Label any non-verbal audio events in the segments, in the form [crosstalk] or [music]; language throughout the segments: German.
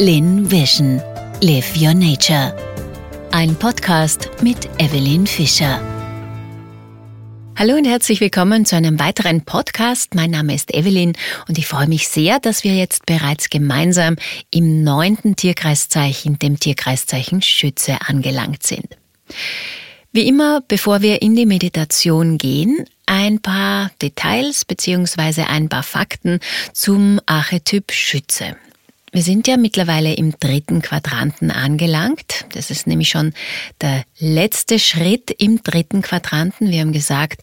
Lin Vision. Live Your Nature. Ein Podcast mit Evelyn Fischer. Hallo und herzlich willkommen zu einem weiteren Podcast. Mein Name ist Evelyn und ich freue mich sehr, dass wir jetzt bereits gemeinsam im neunten Tierkreiszeichen, dem Tierkreiszeichen Schütze, angelangt sind. Wie immer, bevor wir in die Meditation gehen, ein paar Details bzw. ein paar Fakten zum Archetyp Schütze. Wir sind ja mittlerweile im dritten Quadranten angelangt. Das ist nämlich schon der letzte Schritt im dritten Quadranten. Wir haben gesagt,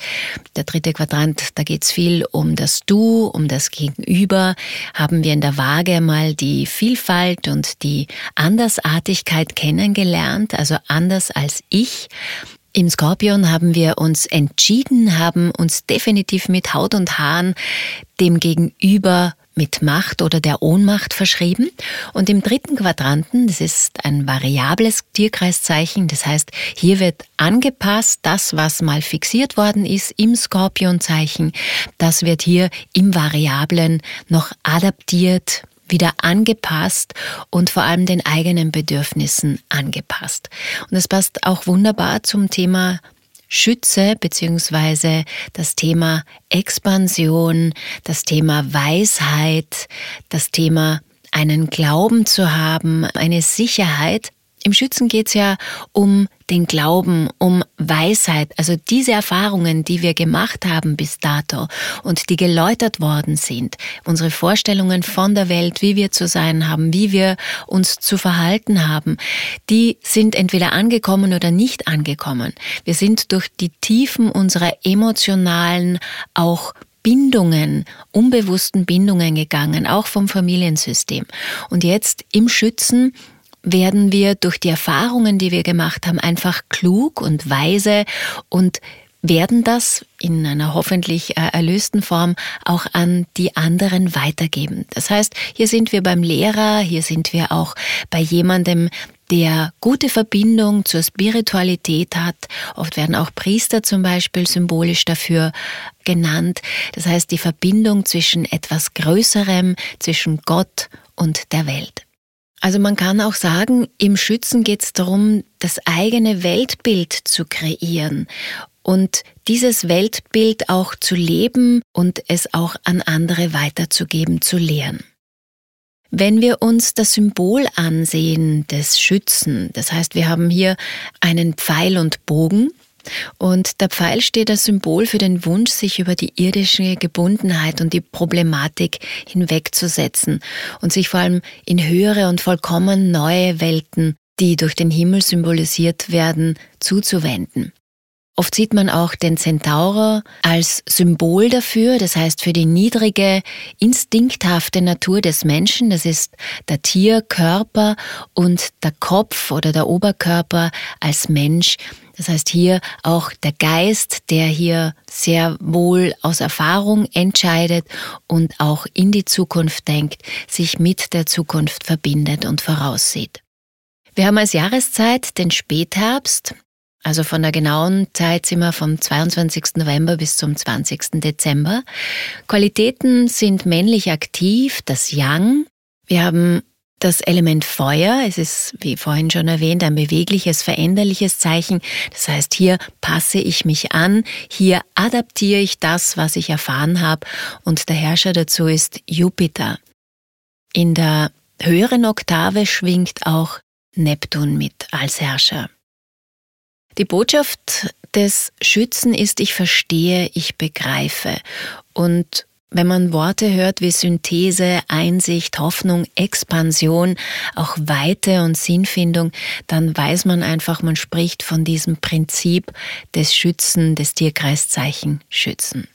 der dritte Quadrant, da geht es viel um das Du, um das Gegenüber. Haben wir in der Waage mal die Vielfalt und die Andersartigkeit kennengelernt, also anders als ich. Im Skorpion haben wir uns entschieden, haben uns definitiv mit Haut und Haaren dem Gegenüber mit Macht oder der Ohnmacht verschrieben. Und im dritten Quadranten, das ist ein variables Tierkreiszeichen, das heißt, hier wird angepasst, das, was mal fixiert worden ist im Skorpionzeichen, das wird hier im Variablen noch adaptiert, wieder angepasst und vor allem den eigenen Bedürfnissen angepasst. Und das passt auch wunderbar zum Thema Schütze beziehungsweise das Thema Expansion, das Thema Weisheit, das Thema einen Glauben zu haben, eine Sicherheit, im Schützen geht es ja um den Glauben, um Weisheit, also diese Erfahrungen, die wir gemacht haben bis dato und die geläutert worden sind, unsere Vorstellungen von der Welt, wie wir zu sein haben, wie wir uns zu verhalten haben, die sind entweder angekommen oder nicht angekommen. Wir sind durch die Tiefen unserer emotionalen, auch Bindungen, unbewussten Bindungen gegangen, auch vom Familiensystem. Und jetzt im Schützen werden wir durch die Erfahrungen, die wir gemacht haben, einfach klug und weise und werden das in einer hoffentlich äh, erlösten Form auch an die anderen weitergeben. Das heißt, hier sind wir beim Lehrer, hier sind wir auch bei jemandem, der gute Verbindung zur Spiritualität hat. Oft werden auch Priester zum Beispiel symbolisch dafür genannt. Das heißt, die Verbindung zwischen etwas Größerem, zwischen Gott und der Welt. Also man kann auch sagen, im Schützen geht es darum, das eigene Weltbild zu kreieren und dieses Weltbild auch zu leben und es auch an andere weiterzugeben, zu lehren. Wenn wir uns das Symbol ansehen des Schützen, das heißt, wir haben hier einen Pfeil und Bogen, und der Pfeil steht als Symbol für den Wunsch, sich über die irdische Gebundenheit und die Problematik hinwegzusetzen und sich vor allem in höhere und vollkommen neue Welten, die durch den Himmel symbolisiert werden, zuzuwenden. Oft sieht man auch den Zentaurer als Symbol dafür, das heißt für die niedrige, instinkthafte Natur des Menschen, das ist der Tierkörper und der Kopf oder der Oberkörper als Mensch, das heißt hier auch der Geist, der hier sehr wohl aus Erfahrung entscheidet und auch in die Zukunft denkt, sich mit der Zukunft verbindet und voraussieht. Wir haben als Jahreszeit den Spätherbst, also von der genauen Zeit sind wir vom 22. November bis zum 20. Dezember. Qualitäten sind männlich aktiv, das Yang. Wir haben das Element Feuer, es ist, wie vorhin schon erwähnt, ein bewegliches, veränderliches Zeichen. Das heißt, hier passe ich mich an, hier adaptiere ich das, was ich erfahren habe. Und der Herrscher dazu ist Jupiter. In der höheren Oktave schwingt auch Neptun mit als Herrscher. Die Botschaft des Schützen ist, ich verstehe, ich begreife. Und wenn man Worte hört wie Synthese, Einsicht, Hoffnung, Expansion, auch Weite und Sinnfindung, dann weiß man einfach, man spricht von diesem Prinzip des Schützen, des Tierkreiszeichen Schützen.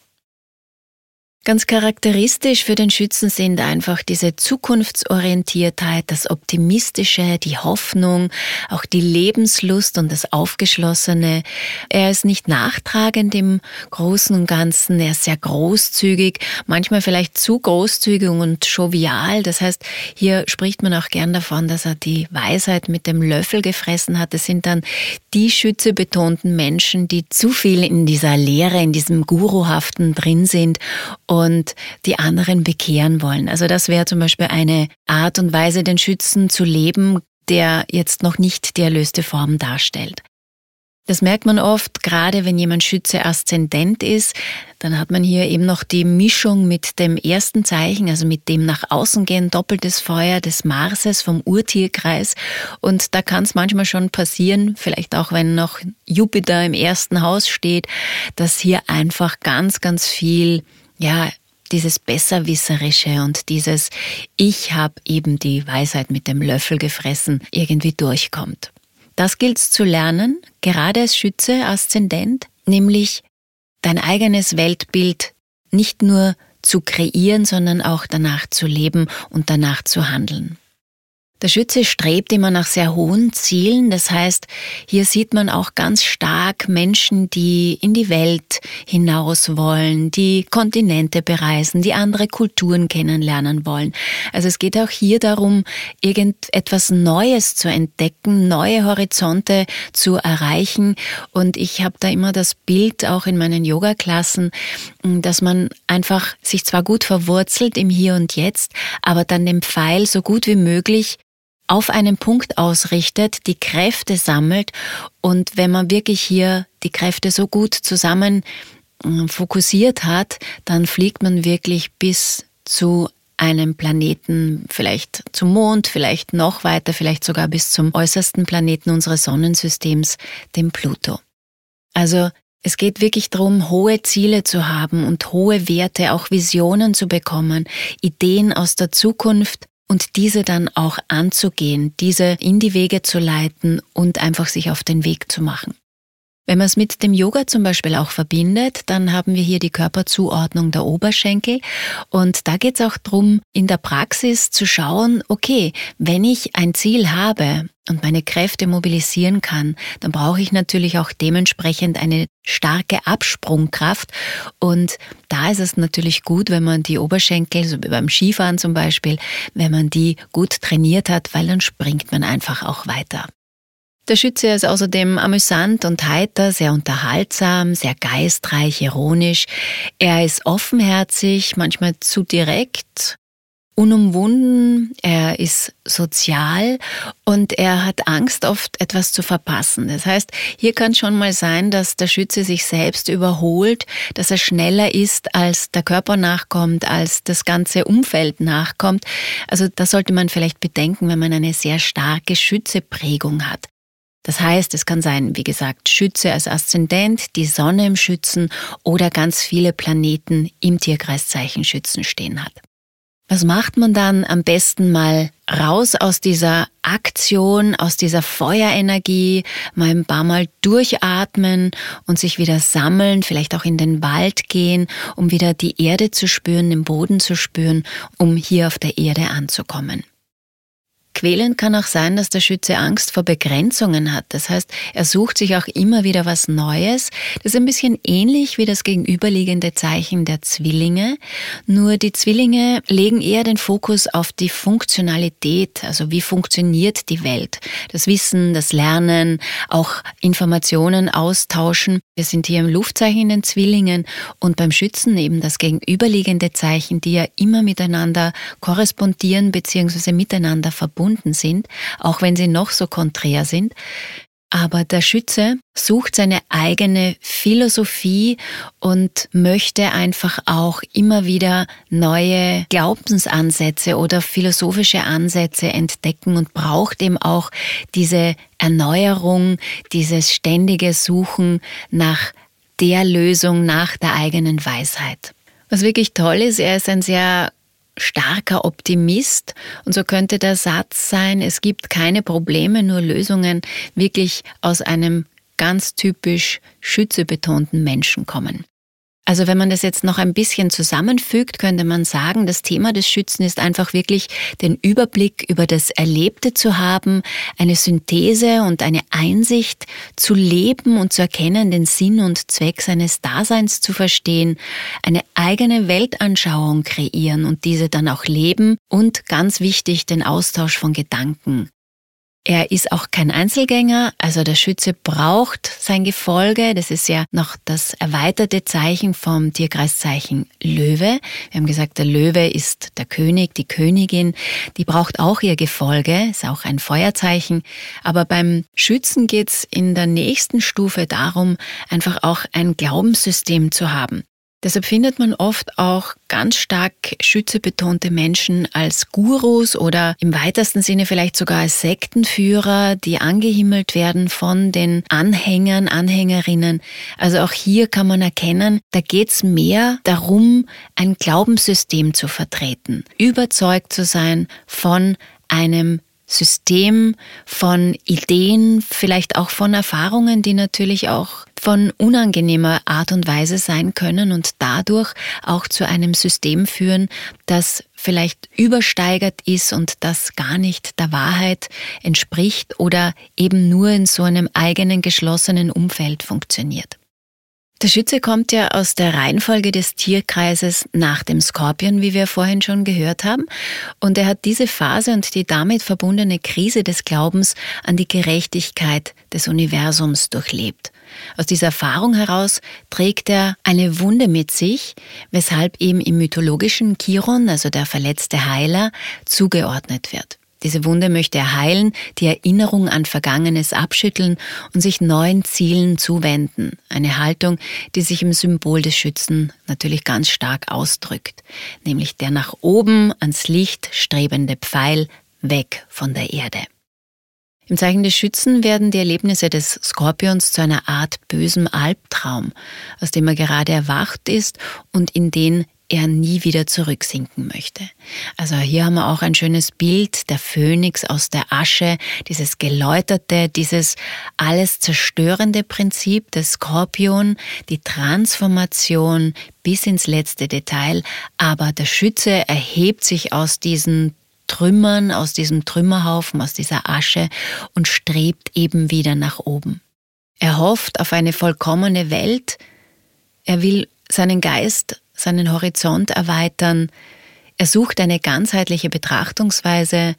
Ganz charakteristisch für den Schützen sind einfach diese Zukunftsorientiertheit, das Optimistische, die Hoffnung, auch die Lebenslust und das Aufgeschlossene. Er ist nicht nachtragend im Großen und Ganzen, er ist sehr großzügig, manchmal vielleicht zu großzügig und jovial. Das heißt, hier spricht man auch gern davon, dass er die Weisheit mit dem Löffel gefressen hat. Es sind dann die schützebetonten Menschen, die zu viel in dieser Lehre, in diesem Guruhaften drin sind und die anderen bekehren wollen. Also das wäre zum Beispiel eine Art und Weise, den Schützen zu leben, der jetzt noch nicht die erlöste Form darstellt. Das merkt man oft, gerade wenn jemand Schütze aszendent ist, dann hat man hier eben noch die Mischung mit dem ersten Zeichen, also mit dem nach außen gehen, doppeltes Feuer des Marses vom Urtierkreis. Und da kann es manchmal schon passieren, vielleicht auch wenn noch Jupiter im ersten Haus steht, dass hier einfach ganz, ganz viel, ja, dieses Besserwisserische und dieses Ich habe eben die Weisheit mit dem Löffel gefressen irgendwie durchkommt. Das gilt zu lernen, gerade als Schütze, Aszendent, nämlich dein eigenes Weltbild nicht nur zu kreieren, sondern auch danach zu leben und danach zu handeln. Der Schütze strebt immer nach sehr hohen Zielen. Das heißt, hier sieht man auch ganz stark Menschen, die in die Welt hinaus wollen, die Kontinente bereisen, die andere Kulturen kennenlernen wollen. Also es geht auch hier darum, irgendetwas Neues zu entdecken, neue Horizonte zu erreichen. Und ich habe da immer das Bild auch in meinen Yoga-Klassen, dass man einfach sich zwar gut verwurzelt im Hier und Jetzt, aber dann den Pfeil so gut wie möglich auf einen Punkt ausrichtet, die Kräfte sammelt und wenn man wirklich hier die Kräfte so gut zusammen äh, fokussiert hat, dann fliegt man wirklich bis zu einem Planeten, vielleicht zum Mond, vielleicht noch weiter, vielleicht sogar bis zum äußersten Planeten unseres Sonnensystems, dem Pluto. Also es geht wirklich darum, hohe Ziele zu haben und hohe Werte, auch Visionen zu bekommen, Ideen aus der Zukunft und diese dann auch anzugehen, diese in die Wege zu leiten und einfach sich auf den Weg zu machen. Wenn man es mit dem Yoga zum Beispiel auch verbindet, dann haben wir hier die Körperzuordnung der Oberschenkel. Und da geht es auch darum, in der Praxis zu schauen, okay, wenn ich ein Ziel habe und meine Kräfte mobilisieren kann, dann brauche ich natürlich auch dementsprechend eine starke Absprungkraft. Und da ist es natürlich gut, wenn man die Oberschenkel, so wie beim Skifahren zum Beispiel, wenn man die gut trainiert hat, weil dann springt man einfach auch weiter. Der Schütze ist außerdem amüsant und heiter, sehr unterhaltsam, sehr geistreich, ironisch. Er ist offenherzig, manchmal zu direkt, unumwunden, er ist sozial und er hat Angst, oft etwas zu verpassen. Das heißt, hier kann schon mal sein, dass der Schütze sich selbst überholt, dass er schneller ist, als der Körper nachkommt, als das ganze Umfeld nachkommt. Also das sollte man vielleicht bedenken, wenn man eine sehr starke Schützeprägung hat. Das heißt, es kann sein, wie gesagt, Schütze als Aszendent, die Sonne im Schützen oder ganz viele Planeten im Tierkreiszeichen Schützen stehen hat. Was macht man dann am besten mal raus aus dieser Aktion, aus dieser Feuerenergie, mal ein paar Mal durchatmen und sich wieder sammeln, vielleicht auch in den Wald gehen, um wieder die Erde zu spüren, den Boden zu spüren, um hier auf der Erde anzukommen. Quälend kann auch sein, dass der Schütze Angst vor Begrenzungen hat. Das heißt, er sucht sich auch immer wieder was Neues. Das ist ein bisschen ähnlich wie das gegenüberliegende Zeichen der Zwillinge. Nur die Zwillinge legen eher den Fokus auf die Funktionalität, also wie funktioniert die Welt. Das Wissen, das Lernen, auch Informationen austauschen. Wir sind hier im Luftzeichen in den Zwillingen und beim Schützen eben das gegenüberliegende Zeichen, die ja immer miteinander korrespondieren bzw. miteinander verbunden verbunden sind, auch wenn sie noch so konträr sind. Aber der Schütze sucht seine eigene Philosophie und möchte einfach auch immer wieder neue Glaubensansätze oder philosophische Ansätze entdecken und braucht eben auch diese Erneuerung, dieses ständige Suchen nach der Lösung, nach der eigenen Weisheit. Was wirklich toll ist, er ist ein sehr starker Optimist. Und so könnte der Satz sein, es gibt keine Probleme, nur Lösungen, wirklich aus einem ganz typisch schützebetonten Menschen kommen. Also wenn man das jetzt noch ein bisschen zusammenfügt, könnte man sagen, das Thema des Schützen ist einfach wirklich den Überblick über das Erlebte zu haben, eine Synthese und eine Einsicht zu leben und zu erkennen, den Sinn und Zweck seines Daseins zu verstehen, eine eigene Weltanschauung kreieren und diese dann auch leben und ganz wichtig den Austausch von Gedanken Er ist auch kein Einzelgänger, also der Schütze braucht sein Gefolge. Das ist ja noch das erweiterte Zeichen vom Tierkreiszeichen Löwe. Wir haben gesagt, der Löwe ist der König, die Königin. Die braucht auch ihr Gefolge, ist auch ein Feuerzeichen. Aber beim Schützen geht's in der nächsten Stufe darum, einfach auch ein Glaubenssystem zu haben. Deshalb findet man oft auch ganz stark schützebetonte Menschen als Gurus oder im weitesten Sinne vielleicht sogar als Sektenführer, die angehimmelt werden von den Anhängern, Anhängerinnen. Also auch hier kann man erkennen, da geht's mehr darum, ein Glaubenssystem zu vertreten, überzeugt zu sein von einem System von Ideen, vielleicht auch von Erfahrungen, die natürlich auch von unangenehmer Art und Weise sein können und dadurch auch zu einem System führen, das vielleicht übersteigert ist und das gar nicht der Wahrheit entspricht oder eben nur in so einem eigenen geschlossenen Umfeld funktioniert. Der Schütze kommt ja aus der Reihenfolge des Tierkreises nach dem Skorpion, wie wir vorhin schon gehört haben. Und er hat diese Phase und die damit verbundene Krise des Glaubens an die Gerechtigkeit des Universums durchlebt. Aus dieser Erfahrung heraus trägt er eine Wunde mit sich, weshalb ihm im mythologischen Chiron, also der verletzte Heiler, zugeordnet wird. Diese Wunde möchte er heilen, die Erinnerung an Vergangenes abschütteln und sich neuen Zielen zuwenden. Eine Haltung, die sich im Symbol des Schützen natürlich ganz stark ausdrückt, nämlich der nach oben ans Licht strebende Pfeil weg von der Erde. Im Zeichen des Schützen werden die Erlebnisse des Skorpions zu einer Art bösem Albtraum, aus dem er gerade erwacht ist und in den er nie wieder zurücksinken möchte. Also hier haben wir auch ein schönes Bild der Phönix aus der Asche, dieses geläuterte, dieses alles zerstörende Prinzip des Skorpion, die Transformation bis ins letzte Detail, aber der Schütze erhebt sich aus diesen Trümmern, aus diesem Trümmerhaufen, aus dieser Asche und strebt eben wieder nach oben. Er hofft auf eine vollkommene Welt, er will seinen Geist seinen Horizont erweitern. Er sucht eine ganzheitliche Betrachtungsweise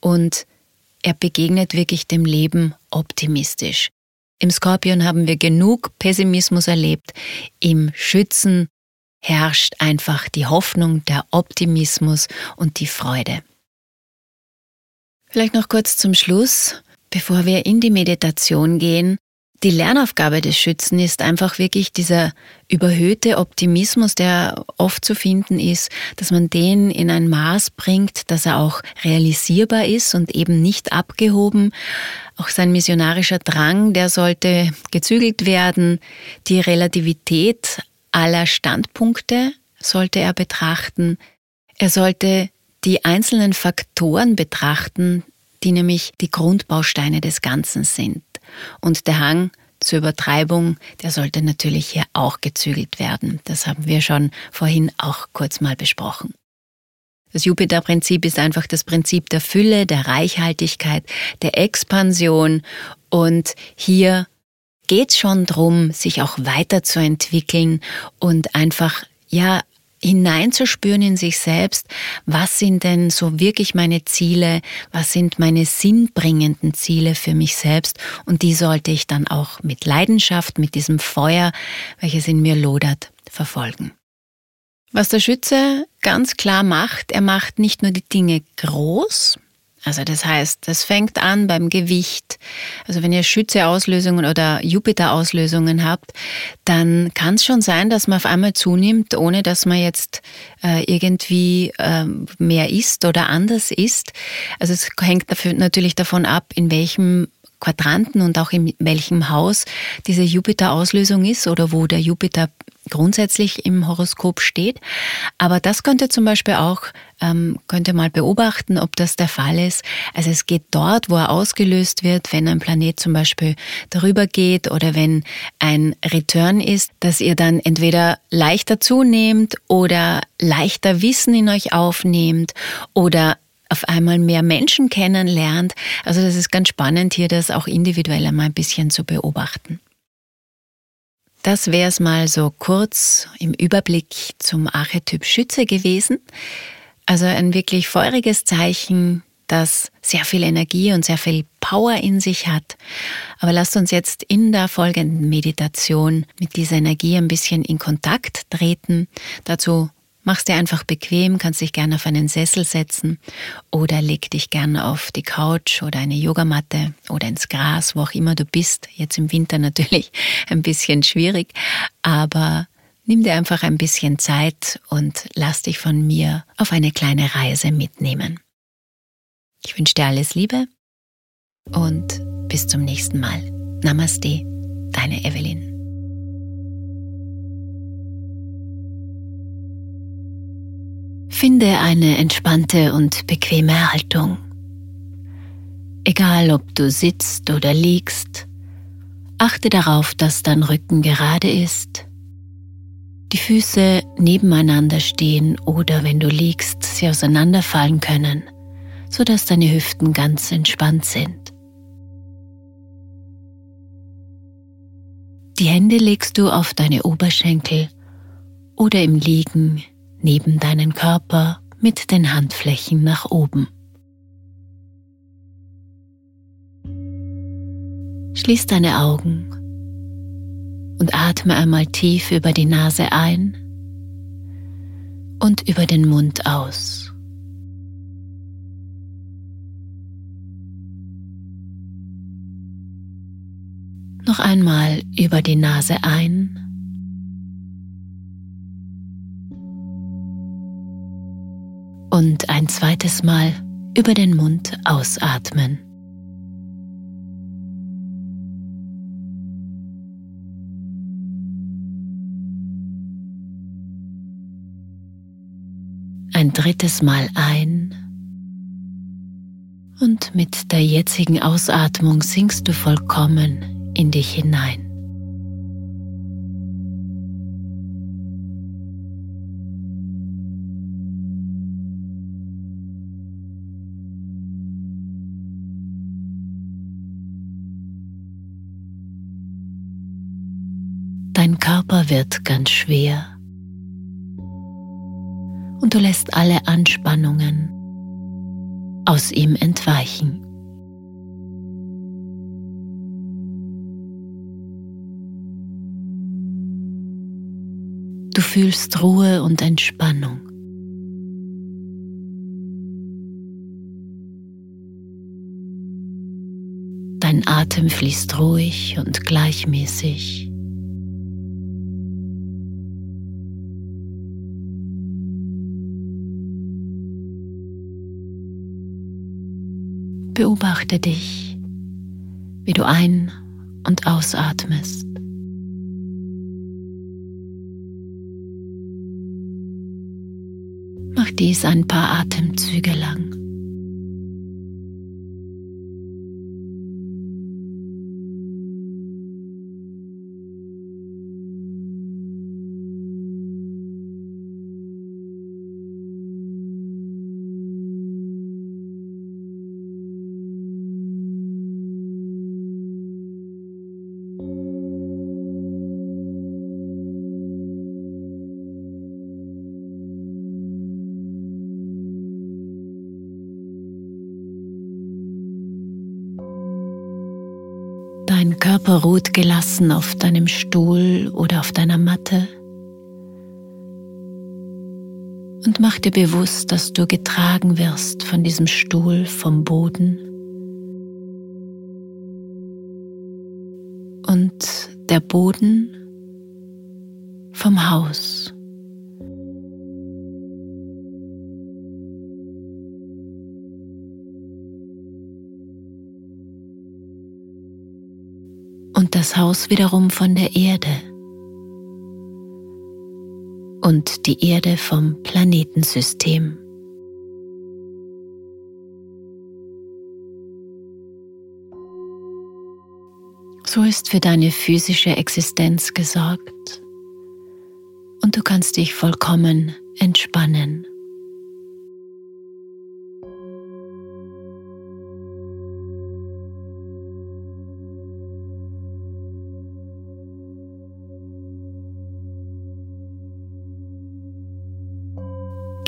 und er begegnet wirklich dem Leben optimistisch. Im Skorpion haben wir genug Pessimismus erlebt, im Schützen herrscht einfach die Hoffnung, der Optimismus und die Freude. Vielleicht noch kurz zum Schluss, bevor wir in die Meditation gehen, die Lernaufgabe des Schützen ist einfach wirklich dieser überhöhte Optimismus, der oft zu finden ist, dass man den in ein Maß bringt, dass er auch realisierbar ist und eben nicht abgehoben. Auch sein missionarischer Drang, der sollte gezügelt werden. Die Relativität aller Standpunkte sollte er betrachten. Er sollte die einzelnen Faktoren betrachten, die nämlich die Grundbausteine des Ganzen sind. Und der Hang zur Übertreibung, der sollte natürlich hier auch gezügelt werden. Das haben wir schon vorhin auch kurz mal besprochen. Das Jupiter-Prinzip ist einfach das Prinzip der Fülle, der Reichhaltigkeit, der Expansion und hier geht es schon drum, sich auch weiterzuentwickeln und einfach ja hineinzuspüren in sich selbst, was sind denn so wirklich meine Ziele, was sind meine sinnbringenden Ziele für mich selbst und die sollte ich dann auch mit Leidenschaft, mit diesem Feuer, welches in mir lodert, verfolgen. Was der Schütze ganz klar macht, er macht nicht nur die Dinge groß, also das heißt, das fängt an beim Gewicht. Also wenn ihr Schütze-Auslösungen oder Jupiter-Auslösungen habt, dann kann es schon sein, dass man auf einmal zunimmt, ohne dass man jetzt äh, irgendwie äh, mehr isst oder anders isst. Also es hängt dafür natürlich davon ab, in welchem Quadranten und auch in welchem Haus diese Jupiter-Auslösung ist oder wo der Jupiter grundsätzlich im Horoskop steht. Aber das könnte zum Beispiel auch, ähm, könnte mal beobachten, ob das der Fall ist. Also es geht dort, wo er ausgelöst wird, wenn ein Planet zum Beispiel darüber geht oder wenn ein Return ist, dass ihr dann entweder leichter zunehmt oder leichter Wissen in euch aufnehmt oder auf einmal mehr Menschen kennenlernt. Also das ist ganz spannend hier, das auch individuell einmal ein bisschen zu beobachten. Das wäre es mal so kurz im Überblick zum Archetyp Schütze gewesen. Also ein wirklich feuriges Zeichen, das sehr viel Energie und sehr viel Power in sich hat. Aber lasst uns jetzt in der folgenden Meditation mit dieser Energie ein bisschen in Kontakt treten. Dazu Mach's dir einfach bequem, kannst dich gerne auf einen Sessel setzen oder leg dich gerne auf die Couch oder eine Yogamatte oder ins Gras, wo auch immer du bist. Jetzt im Winter [laughs] natürlich ein bisschen schwierig, aber nimm dir einfach ein bisschen Zeit und lass dich von mir auf eine kleine Reise mitnehmen. Ich wünsche dir alles Liebe und bis zum nächsten Mal. Namaste, deine Evelyn. Finde eine entspannte und bequeme Haltung. Egal ob du sitzt oder liegst, achte darauf, dass dein Rücken gerade ist, die Füße nebeneinander stehen oder wenn du liegst, sie auseinanderfallen können, sodass deine Hüften ganz entspannt sind. Die Hände legst du auf deine Oberschenkel oder im Liegen neben deinen Körper mit den Handflächen nach oben. Schließ deine Augen und atme einmal tief über die Nase ein und über den Mund aus. Noch einmal über die Nase ein und ein zweites Mal über den Mund ausatmen. Ein drittes Mal ein und mit der jetzigen Ausatmung sinkst du vollkommen in dich hinein. Wird ganz schwer und du lässt alle Anspannungen aus ihm entweichen. Du fühlst Ruhe und Entspannung. Dein Atem fließt ruhig und gleichmäßig. Beobachte dich, wie du ein- und ausatmest. Mach dies ein paar Atemzüge lang. Dein Körper ruht gelassen auf deinem Stuhl oder auf deiner Matte. Und mach dir bewusst, dass du getragen wirst von diesem Stuhl vom Boden. Und der Boden vom Haus. Das Haus wiederum von der Erde und die Erde vom Planetensystem. So ist für deine physische Existenz gesorgt und du kannst dich vollkommen entspannen.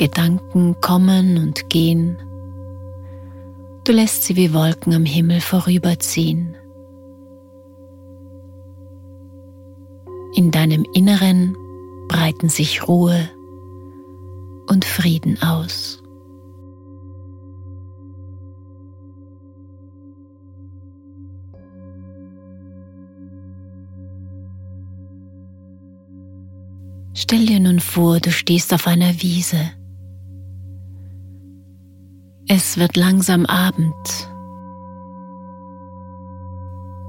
Gedanken kommen und gehen Du lässt sie wie Wolken am Himmel vorüberziehen. In deinem Inneren breiten sich Ruhe und Frieden aus. Stell dir nun vor, du stehst auf einer Wiese. Es wird langsam Abend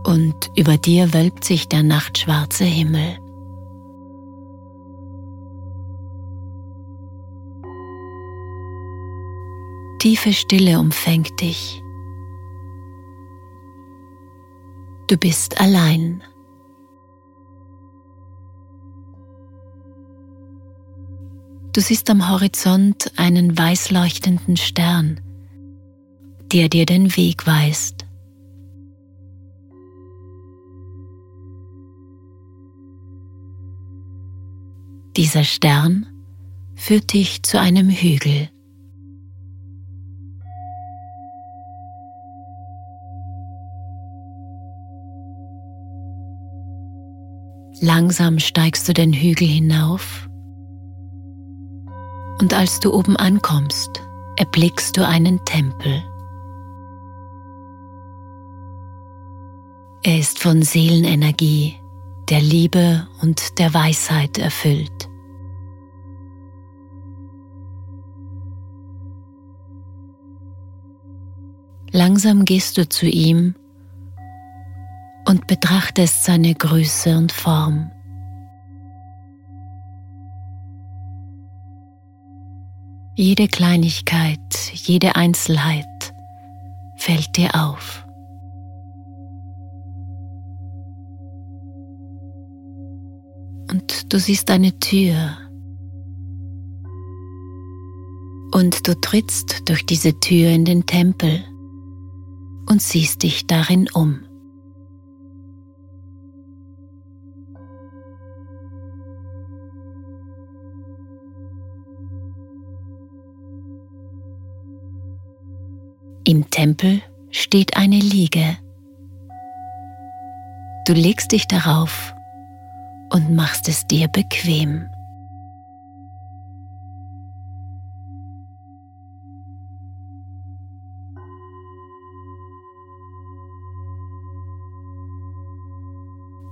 und über dir wölbt sich der nachtschwarze Himmel. Tiefe Stille umfängt dich. Du bist allein. Du siehst am Horizont einen weiß leuchtenden Stern, der dir den Weg weist. Dieser Stern führt dich zu einem Hügel. Langsam steigst du den Hügel hinauf und als du oben ankommst, erblickst du einen Tempel. Er ist von Seelenenergie, der Liebe und der Weisheit erfüllt. Langsam gehst du zu ihm und betrachtest seine Größe und Form. Jede Kleinigkeit, jede Einzelheit fällt dir auf. Und du siehst eine Tür. Und du trittst durch diese Tür in den Tempel und siehst dich darin um. Im Tempel steht eine Liege. Du legst dich darauf und machst es dir bequem.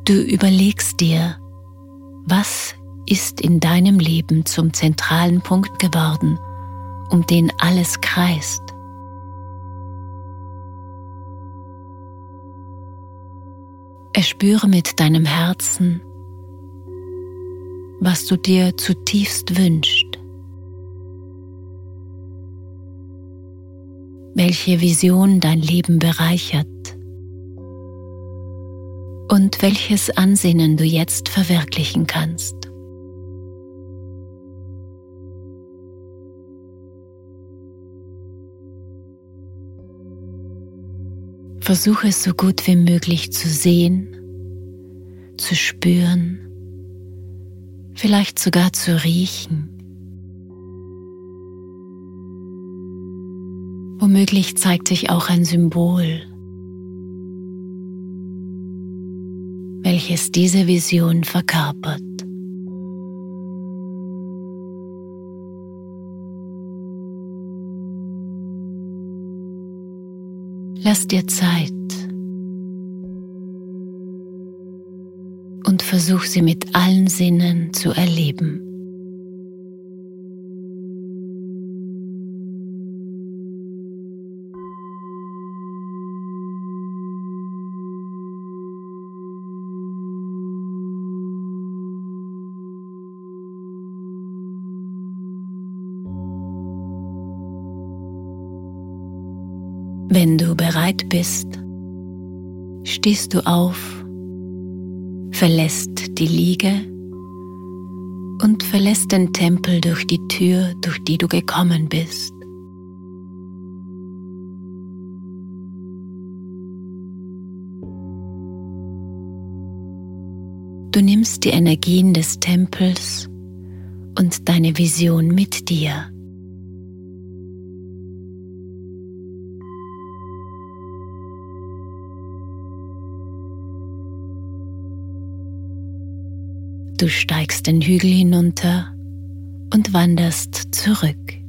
Du überlegst dir, was ist in deinem Leben zum zentralen Punkt geworden, um den alles kreist. Erspüre mit deinem Herzen, was du dir zutiefst wünschst. Welche Vision dein Leben bereichert und welches Ansinnen du jetzt verwirklichen kannst. Versuche es so gut wie möglich zu sehen, zu spüren, vielleicht sogar zu riechen. Womöglich zeigt sich auch ein Symbol, welches diese Vision verkörpert. Lass dir Zeit und versuch sie mit allen Sinnen zu erleben. Wenn du bereit bist, stehst du auf, verlässt die Liege und verlässt den Tempel durch die Tür, durch die du gekommen bist. Du nimmst die Energien des Tempels und deine Vision mit dir. Du steigst den Hügel hinunter und wanderst zurück.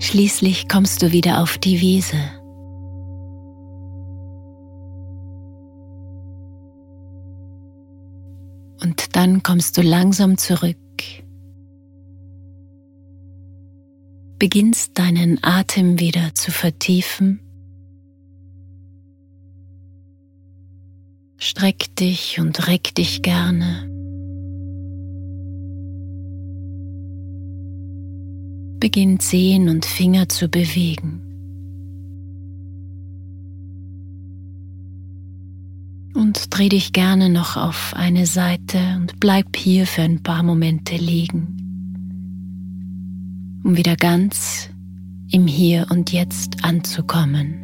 Schließlich kommst du wieder auf die Wiese. Und dann kommst du langsam zurück. Beginnst deinen Atem wieder zu vertiefen. Streck dich und reck dich gerne. Beginn Zehen und Finger zu bewegen. Und dreh dich gerne noch auf eine Seite und bleib hier für ein paar Momente liegen, um wieder ganz im Hier und Jetzt anzukommen.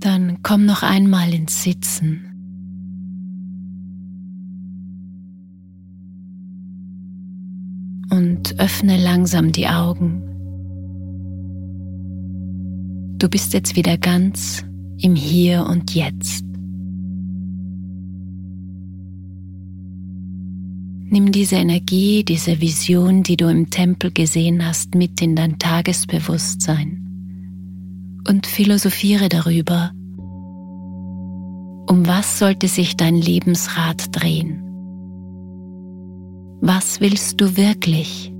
Dann komm noch einmal ins Sitzen. Und öffne langsam die Augen. Du bist jetzt wieder ganz im Hier und Jetzt. Nimm diese Energie, diese Vision, die du im Tempel gesehen hast, mit in dein Tagesbewusstsein und philosophiere darüber, um was sollte sich dein Lebensrad drehen? Was willst du wirklich?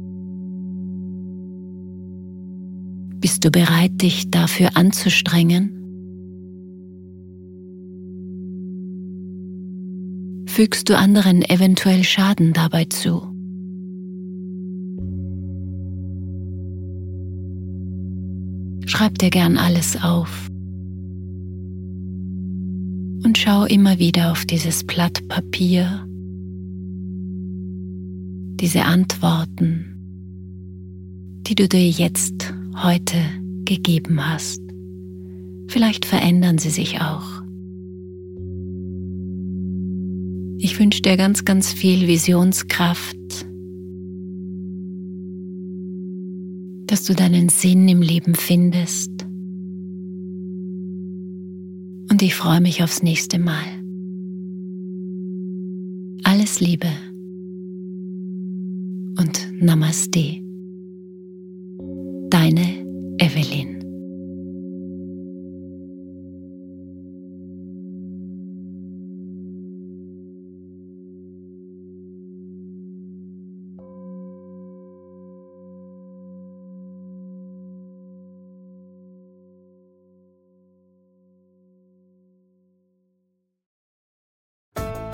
Bist du bereit, dich dafür anzustrengen? Fügst du anderen eventuell Schaden dabei zu? Schreib dir gern alles auf und schau immer wieder auf dieses Blatt Papier, diese Antworten, die du dir jetzt heute gegeben hast. Vielleicht verändern sie sich auch. Ich wünsche dir ganz, ganz viel Visionskraft, dass du deinen Sinn im Leben findest und ich freue mich aufs nächste Mal. Alles Liebe und Namaste. Deine Evelyn.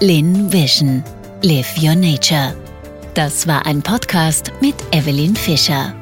Lin Vision. Live Your Nature. Das war ein Podcast mit Evelyn Fischer.